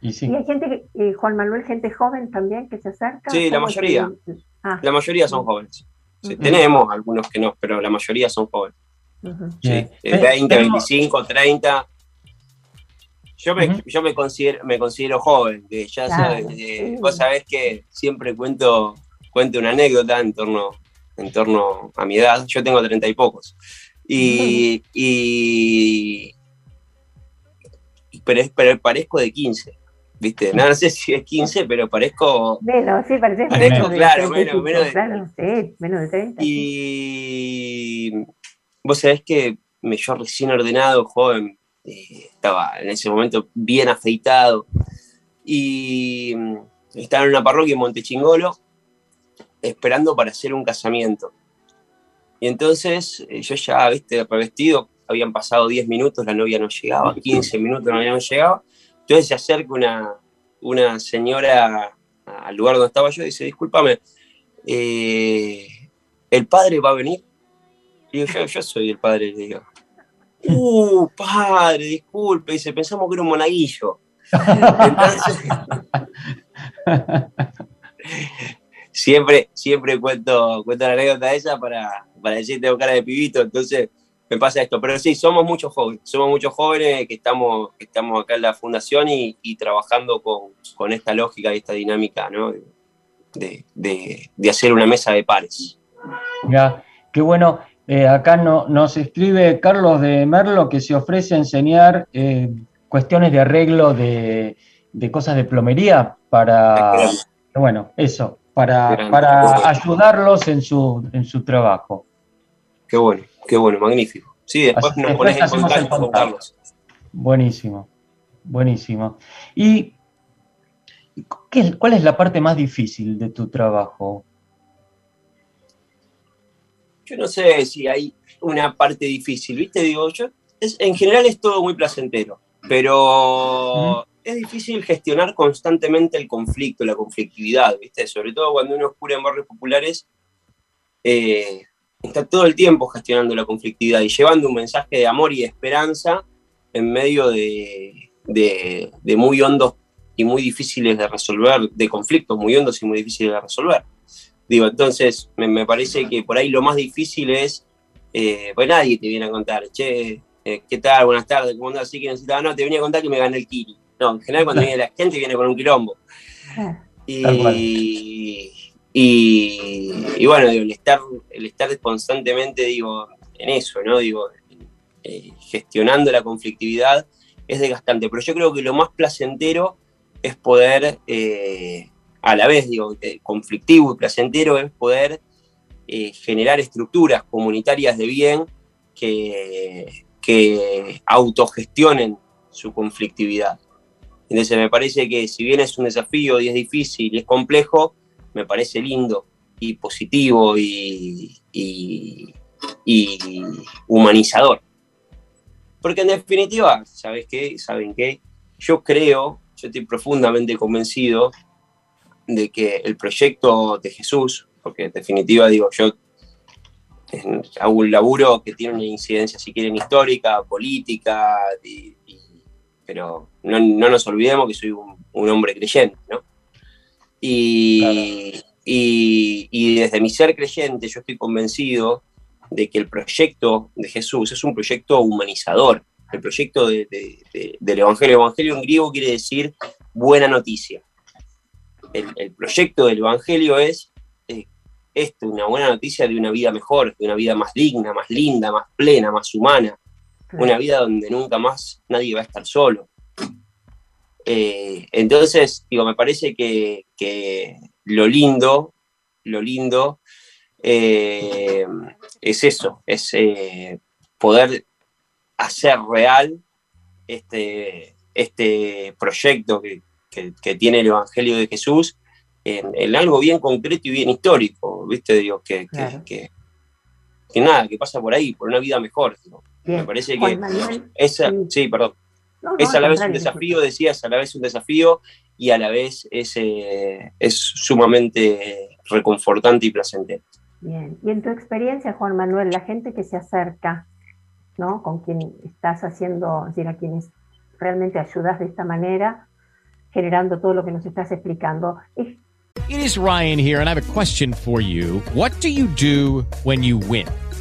Y sí. Y hay gente, que, eh, Juan Manuel, gente joven también que se acerca. Sí, la ¿Cómo mayoría. Ah, La mayoría son jóvenes. Sí, Ujú. Tenemos algunos que no, pero la mayoría son jóvenes. ujú. Sí, Bien. eh, Te- 20, tenemos- 25, 30. Yo me, Ujú. yo me considero, me considero joven, que ya Claro, sabes, eh, sí. vos sabés que siempre cuento, cuento una anécdota en torno, en torno a mi edad. Yo tengo treinta y pocos. Y, y, y- pero, pero parezco de 15, ¿viste? No, no sé si es 15, pero parezco Menos, sí, parece Parezco, menos de claro, 35, menos- menos de- claro, sí, menos de 30. sí. Y vos sabés que me, yo recién ordenado, joven, eh, estaba en ese momento bien afeitado y mm, estaba en una parroquia en Montechingolo esperando para hacer un casamiento. Y entonces eh, yo ya, viste, revestido, habían pasado 10 minutos, la novia no llegaba, 15 minutos, la novia no llegaba. Entonces se acerca una, una señora al lugar donde estaba yo y dice, discúlpame, eh, ¿el padre va a venir? Y yo, yo soy el padre, le digo. Uh, padre, disculpe, dice, pensamos que era un monaguillo. Entonces, [LAUGHS] siempre, siempre cuento, cuento la anécdota esa para, para decir tengo cara de pibito, entonces me pasa esto. Pero sí, somos muchos jóvenes, somos muchos jóvenes que estamos, que estamos acá en la fundación y, y trabajando con, con esta lógica y esta dinámica, ¿no? De, de- de hacer una mesa de pares. Ya, qué bueno. Eh, acá no, nos escribe Carlos de Merlo que se ofrece a enseñar eh, cuestiones de arreglo de, de cosas de plomería para, bueno, eso, para, para ayudarlos en su, en su trabajo. qué bueno, qué bueno, magnífico. Sí, después Así- nos después pones en contacto con. Carlos. Buenísimo, buenísimo. ¿Y qué- cuál es la parte más difícil de tu trabajo? Yo no sé si hay una parte difícil, ¿viste? Digo, yo, es- en general es todo muy placentero, pero es difícil gestionar constantemente el conflicto, la conflictividad, ¿viste? Sobre todo cuando uno oscura en barrios populares, eh, está todo el tiempo gestionando la conflictividad y llevando un mensaje de amor y de esperanza en medio de, de- de muy hondos y muy difíciles de resolver, de conflictos muy hondos y muy difíciles de resolver. Digo, entonces me, me parece que por ahí lo más difícil es, eh, pues nadie te viene a contar, che, eh, ¿qué tal? Buenas tardes, ¿cómo andás? Sí que necesitaba, no, te venía a contar que me gané el Kiri. No, en general cuando [LAUGHS] viene la gente viene con un quilombo. Y, y, bueno, el estar, el estar constantemente, digo, en eso, ¿no? Digo, eh, gestionando la conflictividad es desgastante, pero yo creo que lo más placentero es poder, eh, a la vez, digo, eh, conflictivo y placentero es poder generar estructuras comunitarias de bien que, que autogestionen su conflictividad. Entonces me parece que si bien es un desafío y es difícil y es complejo, me parece lindo y positivo y, y- y humanizador. Porque en definitiva, ¿sabes qué? ¿Saben qué? Yo creo, yo estoy profundamente convencido de que el proyecto de Jesús, porque en definitiva digo, yo hago un laburo que tiene una incidencia, si quieren, histórica, política, pero no, no nos olvidemos que soy un, un hombre creyente, ¿no? Y, y- y desde mi ser creyente yo estoy convencido de que el proyecto de Jesús es un proyecto humanizador. El proyecto de- de- de- del Evangelio. Evangelio en griego quiere decir buena noticia. El, el proyecto del Evangelio es eh, esto, una buena noticia de una vida mejor, de una vida más digna, más linda, más plena, más humana. Una vida donde nunca más nadie va a estar solo. Eh, entonces, digo, me parece que, que lo lindo, lo lindo eh, es eso, es eh, poder hacer real este, este proyecto que, que- que tiene el Evangelio de Jesús en, en algo bien concreto y bien histórico, ¿viste? Digo, que, que- Claro. que- que nada, que pasa por ahí, por una vida mejor. Me parece que esa, sí, perdón. No, no, es a la vez un desafío, decías, a la vez un desafío y a la vez es, eh, es sumamente reconfortante y placentero. Bien. Y en tu experiencia, Juan Manuel, la gente que se acerca, ¿no? Con quien estás haciendo, es decir, a quienes realmente ayudas de esta manera, generando todo lo que nos estás explicando, es It is Ryan here, and I have a question for you. What do you do when you win?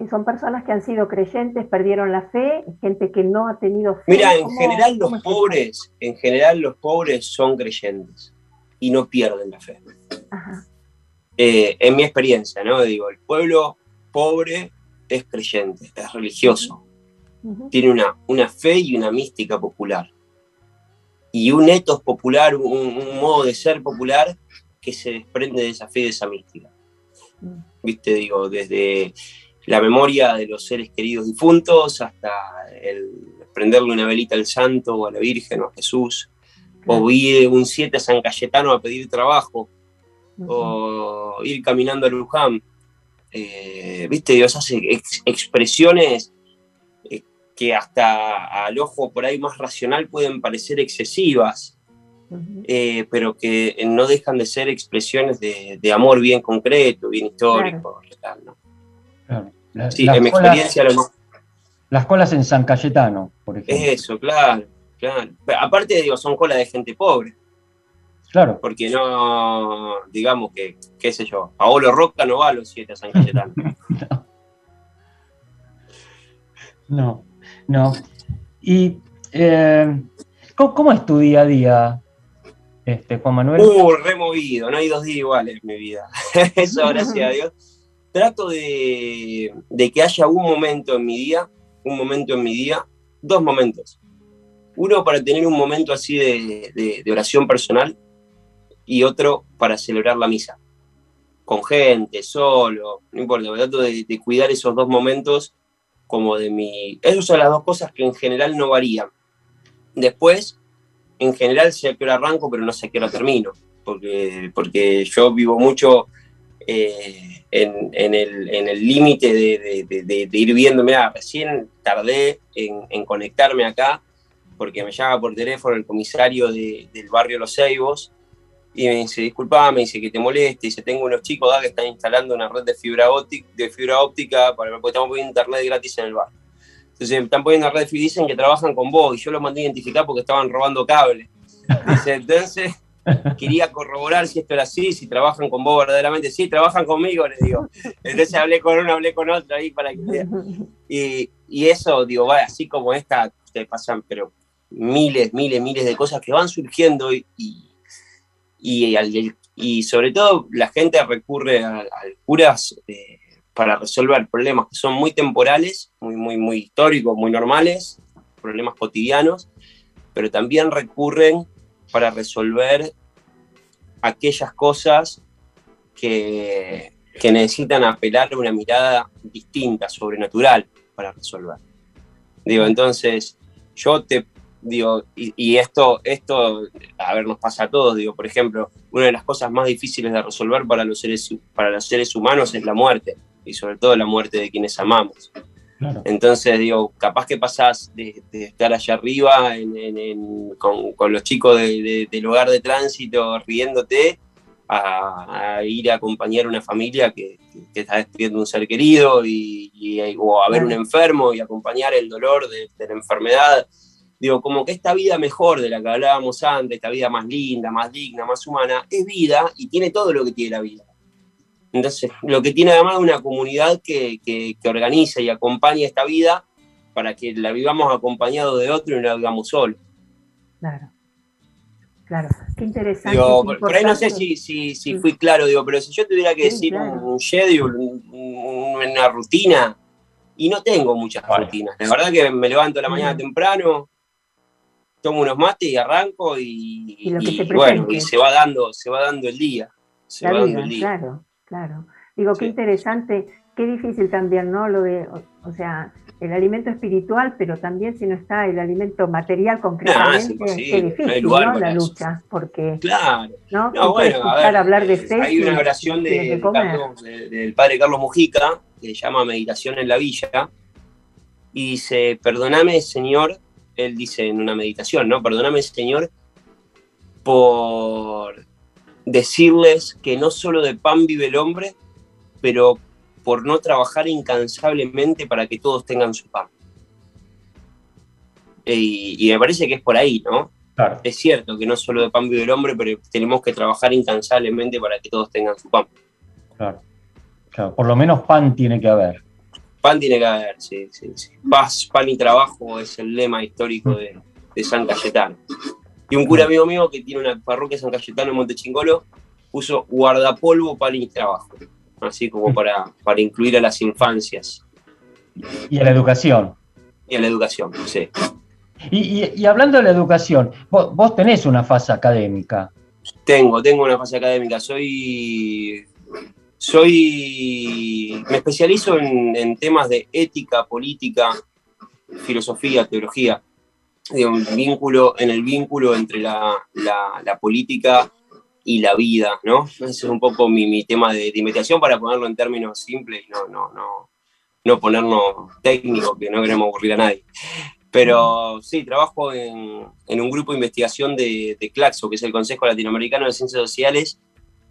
Y son personas que han sido creyentes, perdieron la fe, gente que no ha tenido fe. Mira, en ¿Cómo- general los pobres, en general los pobres son creyentes y no pierden la fe. Ajá. Eh, en mi experiencia, ¿no? Digo, el pueblo pobre es creyente, es religioso, tiene una, una fe y una mística popular. Y un etos popular, un, un modo de ser popular que se desprende de esa fe y de esa mística. Viste, digo, desde la memoria de los seres queridos difuntos hasta el prenderle una velita al santo o a la Virgen o a Jesús, o ir un 7 a San Cayetano a pedir trabajo, o ir caminando a Luján. Eh, Viste, digo, esas ex- expresiones eh, que hasta al ojo por ahí más racional pueden parecer excesivas, eh, pero que no dejan de ser expresiones de, de amor bien concreto, bien histórico. real, ¿no? Claro. La- Sí, las en mi colas- experiencia lo más- Las colas en San Cayetano, por ejemplo. es eso, claro, claro. Pero aparte, digo, son colas de gente pobre, Claro. porque no, digamos que, qué sé yo, Paolo Roca no va a los siete a San Cayetano. [LAUGHS] No, no. Y eh, ¿cómo, cómo es tu día a día, este, Juan Manuel? Uh, removido, no hay dos días iguales en mi vida. [LAUGHS] Eso, gracias a Dios. Trato de, que haya un momento en mi día, un momento en mi día, dos momentos. Uno para tener un momento así de, oración personal y otro para celebrar la misa. Con gente, solo, no importa, trato de, de cuidar esos dos momentos como de mi... Esas son las dos cosas que en general no varían. Después, en general sé a qué hora arranco, pero no sé a qué hora termino, porque, porque yo vivo mucho eh, en, en el límite de, de- de- de- ir viendo, mira, recién tardé en, en conectarme acá, porque me llama por teléfono el comisario de- del barrio Los Ceibos, y me dice, disculpa, me dice que te moleste, dice, tengo unos chicos acá que están instalando una red de fibra óptica, de fibra óptica para, porque estamos poniendo internet gratis en el barrio. Entonces están poniendo una red y dicen que trabajan con vos, y yo los mandé a identificar porque estaban robando cable. Dice, entonces [LAUGHS] quería corroborar si esto era así, si trabajan con vos verdaderamente. Sí, trabajan conmigo, le digo. Entonces hablé con uno, hablé con otro ahí para que vean. Y, y eso, digo, va, así como esta, te pasan, pero miles, miles, miles de cosas que van surgiendo y, y, y al- y sobre todo la gente recurre a curas eh, para resolver problemas que son muy temporales, muy, muy, muy históricos, muy normales, problemas cotidianos, pero también recurren para resolver aquellas cosas que, que necesitan apelar a una mirada distinta, sobrenatural, para resolver. Digo, entonces, yo te digo, y, y esto, esto, a ver, nos pasa a todos, digo, por ejemplo, una de las cosas más difíciles de resolver para los seres, para los seres humanos es la muerte, y sobre todo la muerte de quienes amamos. Entonces, digo, capaz que pasás de, de estar allá arriba en- en- en- con, con los chicos de- de- del hogar de tránsito riéndote a, a ir a acompañar una familia que, que- que está despidiendo un ser querido y, y- o a ver un enfermo y acompañar el dolor de, de la enfermedad. Digo, como que esta vida mejor de la que hablábamos antes, esta vida más linda, más digna, más humana, es vida y tiene todo lo que tiene la vida. Entonces, lo que tiene además es una comunidad que, que- que organiza y acompaña esta vida para que la vivamos acompañado de otro y no la vivamos solo. Claro. Claro. Qué interesante. Digo, qué por, ahí no sé si, si, si fui claro, digo, pero si yo tuviera que Sí, decir claro. un, schedule, un- un- una rutina, y no tengo muchas rutinas. La verdad que me levanto a la mañana Mm. temprano, tomo unos mates y arranco y, bueno, y se va dando, se va dando el día. Se La va dando el día. claro, claro. Digo, qué interesante, qué difícil también, ¿no? Lo de, o, o sea, el alimento espiritual, pero también si no está el alimento material concretamente, qué no hay difícil, lugar ¿no? La lucha, porque Claro. ¿no? No, bueno, a ver, hablar de eh, fe hay una oración de. Carlos, de- del padre Carlos Mujica, que se llama Meditación en la Villa, y dice, perdóname, Señor, él dice en una meditación, ¿no? Perdóname, Señor, por decirles que no solo de pan vive el hombre, pero por no trabajar incansablemente para que todos tengan su pan. Y, y me parece que es por ahí, ¿no? Es cierto que no solo de pan vive el hombre, pero tenemos que trabajar incansablemente para que todos tengan su pan. Claro. Claro, Por lo menos pan tiene que haber. Pan tiene que haber, sí, sí, sí. Paz, pan y trabajo es el lema histórico de, de San Cayetano. Y un cura amigo mío que tiene una parroquia San Cayetano en Montechingolo puso guardapolvo, pan y trabajo. Así como para, para incluir a las infancias Y a la educación. y a la educación, sí. Y, y- y hablando de la educación, vos, vos tenés una fase académica. Tengo, tengo una fase académica. Soy. Soy. Me especializo en, en temas de ética, política, filosofía, teología. Digo, un vínculo, en el vínculo entre la, la- la política y la vida, ¿no? Ese es un poco mi, mi tema de, de investigación para ponerlo en términos simples y no, no, no, no ponernos técnicos, que no queremos aburrir a nadie. Pero sí, trabajo en, en un grupo de investigación de, de CLACSO, que es el Consejo Latinoamericano de Ciencias Sociales,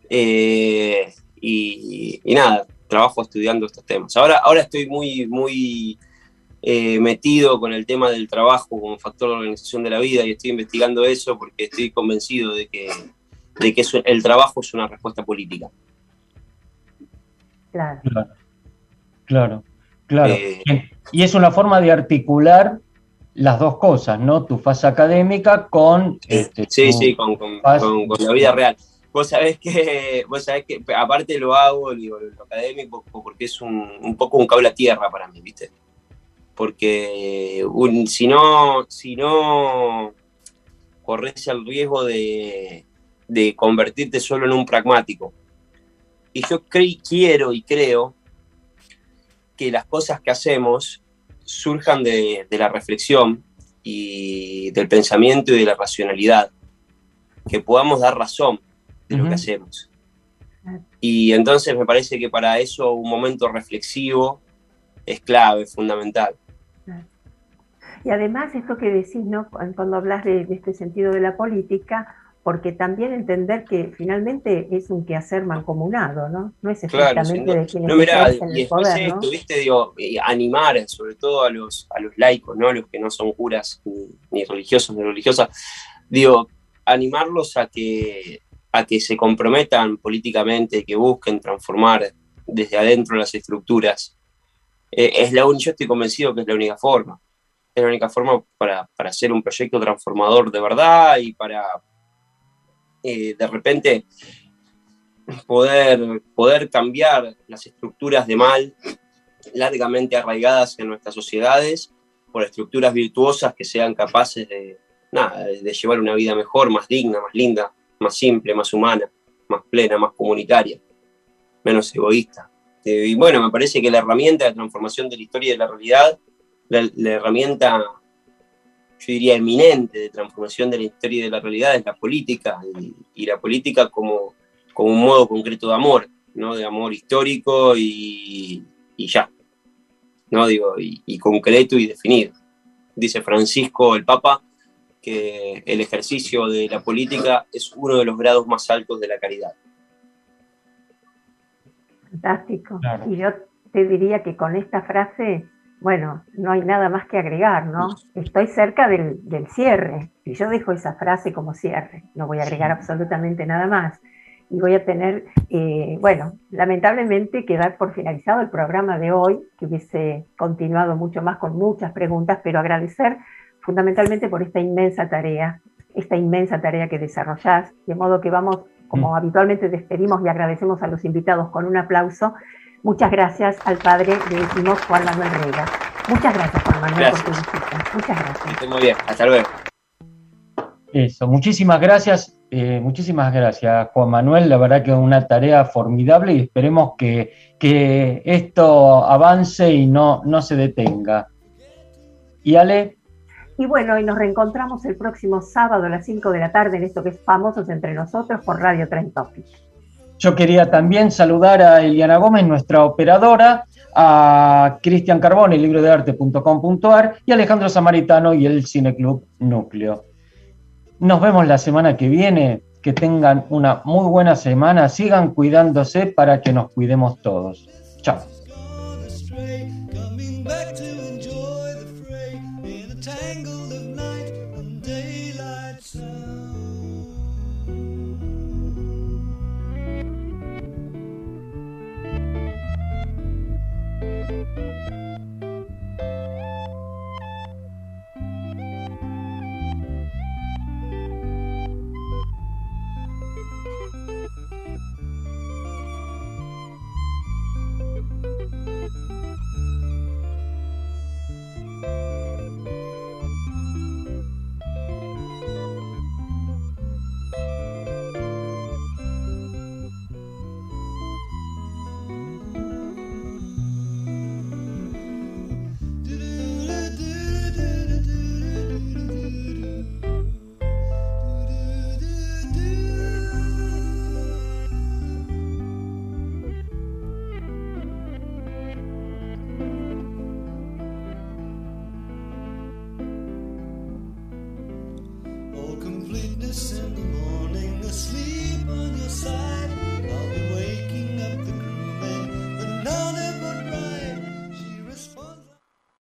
eh, y, y nada, trabajo estudiando estos temas. Ahora, ahora estoy muy, muy eh, metido con el tema del trabajo como factor de organización de la vida y estoy investigando eso porque estoy convencido de que, de que eso- el trabajo es una respuesta política. Claro. Claro, claro, claro. Eh, Y es una forma de articular las dos cosas, ¿no? Tu fase académica con... Este, Sí, sí, con, con- fase- con- con la vida real. Vos sabés que, vos sabés que aparte lo hago, digo, lo académico, porque es un, un poco un cable a tierra para mí, ¿viste? Porque un- si no, si no corres el riesgo de, de convertirte solo en un pragmático. Y yo cre- quiero y creo que las cosas que hacemos surjan de, de la reflexión y del pensamiento y de la racionalidad, que podamos dar razón de lo que hacemos. Y entonces me parece que para eso un momento reflexivo es clave, fundamental. Y además esto que decís, ¿no? Cu- Cuando hablas de, de este sentido de la política, porque también entender que finalmente es un quehacer mancomunado, ¿no? No es Claro, estrictamente duda. de quienes No, mirá, y el poder, ¿no? esto, viste, digo, eh, animar sobre todo a los, a los laicos, ¿no? A los que no son curas ni, ni religiosos ni religiosas, digo, animarlos a que, a que se comprometan políticamente, que busquen transformar desde adentro las estructuras. Eh, es la un- yo estoy convencido que es la única forma. Es la única forma para, para hacer un proyecto transformador de verdad y para eh, de repente poder, poder cambiar las estructuras de mal largamente arraigadas en nuestras sociedades por estructuras virtuosas que sean capaces de, nada, de llevar una vida mejor, más digna, más linda, más simple, más humana, más plena, más comunitaria, menos egoísta. Eh, Y bueno, me parece que la herramienta de transformación de la historia y de la realidad, la, la herramienta, yo diría, eminente de transformación de la historia y de la realidad es la política, y, y la política como, como un modo concreto de amor, ¿no? De amor histórico y, y ya, ¿no? Digo, y, y concreto y definido. Dice Francisco, el Papa, que el ejercicio de la política es uno de los grados más altos de la caridad. Fantástico. Claro. Y yo te diría que con esta frase, bueno, no hay nada más que agregar, ¿no? Estoy cerca del, del cierre. Y yo dejo esa frase como cierre. No voy a agregar absolutamente nada más. Y voy a tener, eh, bueno, lamentablemente que dar por finalizado el programa de hoy, que hubiese continuado mucho más con muchas preguntas, pero agradecer fundamentalmente por esta inmensa tarea, esta inmensa tarea que desarrollás, de modo que vamos, como habitualmente despedimos y agradecemos a los invitados con un aplauso. Muchas gracias al padre le decimos Juan Manuel Rega. Muchas gracias, Juan Manuel, por tu visita. Muchas gracias. Esté muy bien, hasta luego. Eso, muchísimas gracias, eh, muchísimas gracias Juan Manuel, la verdad que es una tarea formidable y esperemos que, que esto avance y no, no se detenga. Y Ale, Y bueno, y nos reencontramos el próximo sábado a las 5 de la tarde en esto que es Famosos entre nosotros por Radio Tren Topic. Yo quería también saludar a Eliana Gómez, nuestra operadora, a Cristian Carbone, librodearte.com.ar y a Alejandro Samaritano y el Cineclub Núcleo. Nos vemos la semana que viene. Que tengan una muy buena semana. Sigan cuidándose para que nos cuidemos todos. Chao.